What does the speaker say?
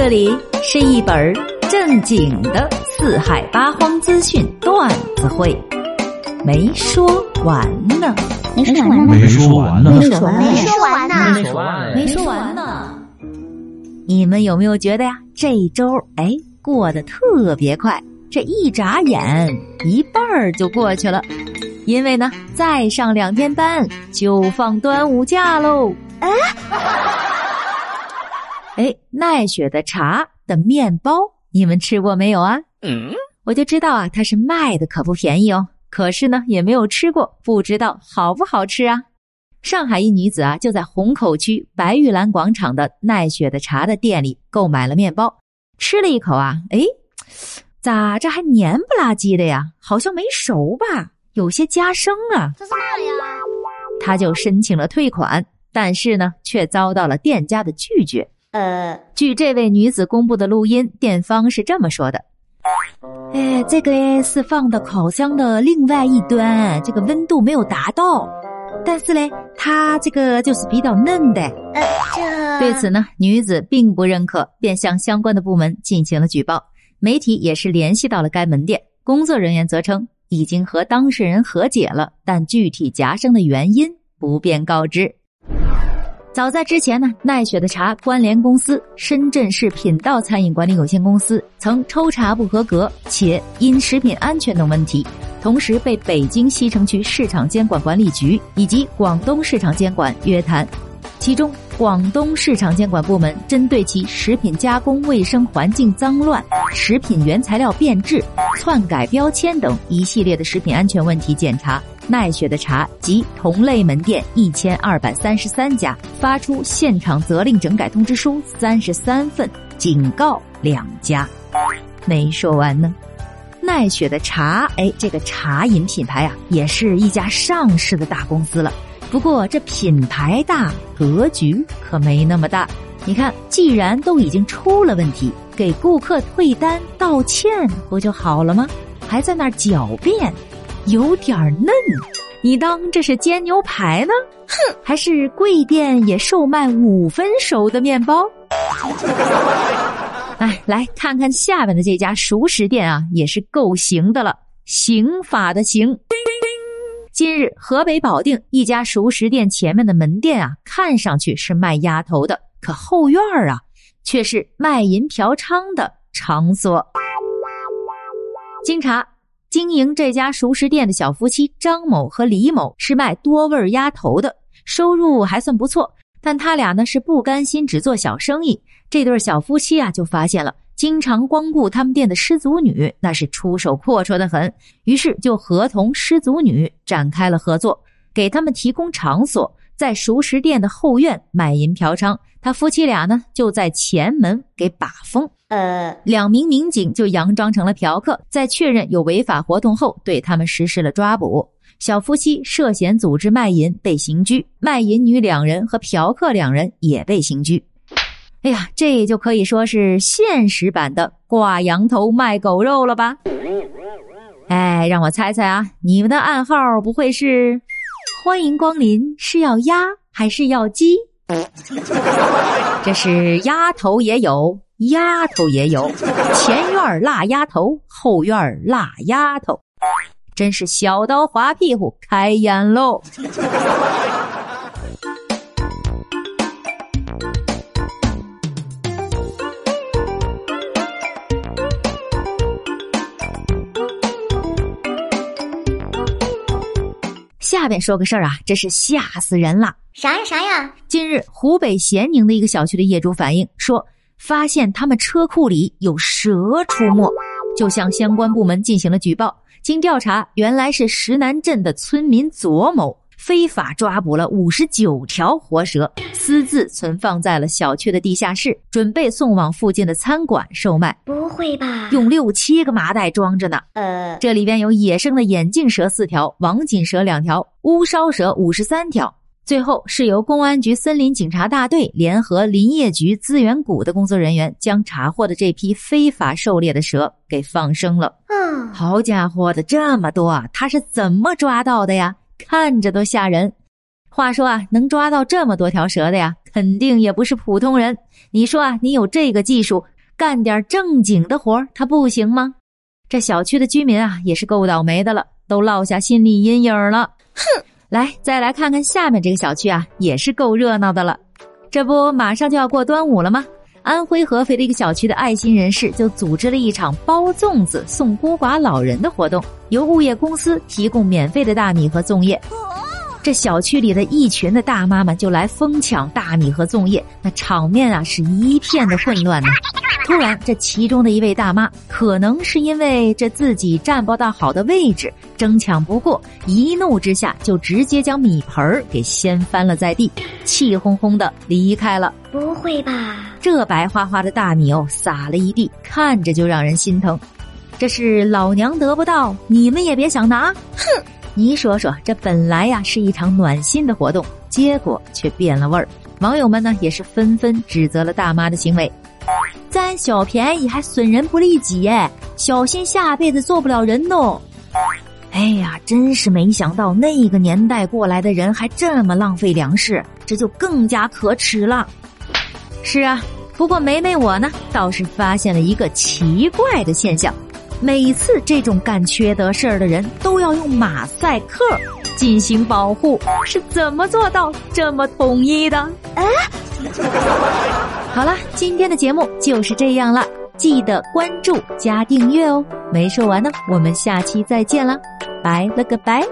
这里是一本正经的四海八荒资讯段子会，没说完呢，没说完呢，没说完呢，没说完呢，没说完呢，没说完没说完呢。你们有没有觉得呀，这一周哎过得特别快？这一眨眼，一半儿就过去了。因为呢，再上两天班就放端午假喽。哎，哎，奈雪的茶的面包，你们吃过没有啊？嗯，我就知道啊，它是卖的可不便宜哦。可是呢，也没有吃过，不知道好不好吃啊。上海一女子啊，就在虹口区白玉兰广场的奈雪的茶的店里购买了面包，吃了一口啊，哎，咋这还黏不拉几的呀？好像没熟吧，有些夹生啊。这是嘛呀？她就申请了退款，但是呢，却遭到了店家的拒绝。呃，据这位女子公布的录音，店方是这么说的：“哎，这个是放到烤箱的另外一端，这个温度没有达到，但是嘞，它这个就是比较嫩的。”呃，这对此呢，女子并不认可，便向相关的部门进行了举报。媒体也是联系到了该门店，工作人员则称已经和当事人和解了，但具体夹生的原因不便告知。早在之前呢，奈雪的茶关联公司深圳市品道餐饮管理有限公司曾抽查不合格，且因食品安全等问题，同时被北京西城区市场监管管理局以及广东市场监管约谈。其中，广东市场监管部门针对其食品加工卫生环境脏乱、食品原材料变质、篡改标签等一系列的食品安全问题检查，奈雪的茶及同类门店一千二百三十三家，发出现场责令整改通知书三十三份，警告两家。没说完呢。奈雪的茶，哎，这个茶饮品牌啊，也是一家上市的大公司了。不过这品牌大，格局可没那么大。你看，既然都已经出了问题，给顾客退单道歉不就好了吗？还在那儿狡辩，有点嫩。你当这是煎牛排呢？哼，还是贵店也售卖五分熟的面包？哎，来看看下面的这家熟食店啊，也是够行的了，刑法的刑。近日，河北保定一家熟食店前面的门店啊，看上去是卖鸭头的，可后院儿啊，却是卖淫嫖娼的场所。经查，经营这家熟食店的小夫妻张某和李某是卖多味鸭头的，收入还算不错。但他俩呢是不甘心只做小生意，这对小夫妻啊就发现了。经常光顾他们店的失足女，那是出手阔绰的很，于是就合同失足女展开了合作，给他们提供场所，在熟食店的后院卖淫嫖娼。他夫妻俩呢就在前门给把风，呃，两名民警就佯装成了嫖客，在确认有违法活动后，对他们实施了抓捕。小夫妻涉嫌组织卖淫被刑拘，卖淫女两人和嫖客两人也被刑拘。哎呀，这就可以说是现实版的挂羊头卖狗肉了吧？哎，让我猜猜啊，你们的暗号不会是“欢迎光临”是要鸭还是要鸡？这是鸭头也有，丫头也有，前院辣鸭头，后院辣丫头，真是小刀划屁股开眼喽！下边说个事儿啊，真是吓死人了！啥呀啥呀？近日，湖北咸宁的一个小区的业主反映说，发现他们车库里有蛇出没，就向相关部门进行了举报。经调查，原来是石南镇的村民左某非法抓捕了五十九条活蛇，私自存放在了小区的地下室，准备送往附近的餐馆售卖。不会吧？用六七个麻袋装着呢。呃，这里边有野生的眼镜蛇四条，王锦蛇两条，乌梢蛇五十三条。最后是由公安局森林警察大队联合林业局资源谷的工作人员，将查获的这批非法狩猎的蛇给放生了。嗯，好家伙的，这么多啊！他是怎么抓到的呀？看着都吓人。话说啊，能抓到这么多条蛇的呀，肯定也不是普通人。你说啊，你有这个技术，干点正经的活他不行吗？这小区的居民啊，也是够倒霉的了，都落下心理阴影了。哼！来，再来看看下面这个小区啊，也是够热闹的了。这不，马上就要过端午了吗？安徽合肥的一个小区的爱心人士就组织了一场包粽子送孤寡老人的活动，由物业公司提供免费的大米和粽叶。这小区里的一群的大妈们就来疯抢大米和粽叶，那场面啊是一片的混乱呢。突然，这其中的一位大妈可能是因为这自己占不到好的位置，争抢不过，一怒之下就直接将米盆儿给掀翻了在地，气哄哄的离开了。不会吧？这白花花的大米哦，撒了一地，看着就让人心疼。这是老娘得不到，你们也别想拿！哼！你说说，这本来呀是一场暖心的活动，结果却变了味儿。网友们呢也是纷纷指责了大妈的行为。占小便宜还损人不利己耶，小心下辈子做不了人哦！哎呀，真是没想到那个年代过来的人还这么浪费粮食，这就更加可耻了。是啊，不过梅梅我呢倒是发现了一个奇怪的现象，每次这种干缺德事儿的人都要用马赛克进行保护，是怎么做到这么统一的？哎。好了，今天的节目就是这样了，记得关注加订阅哦。没说完呢，我们下期再见了，拜了个拜。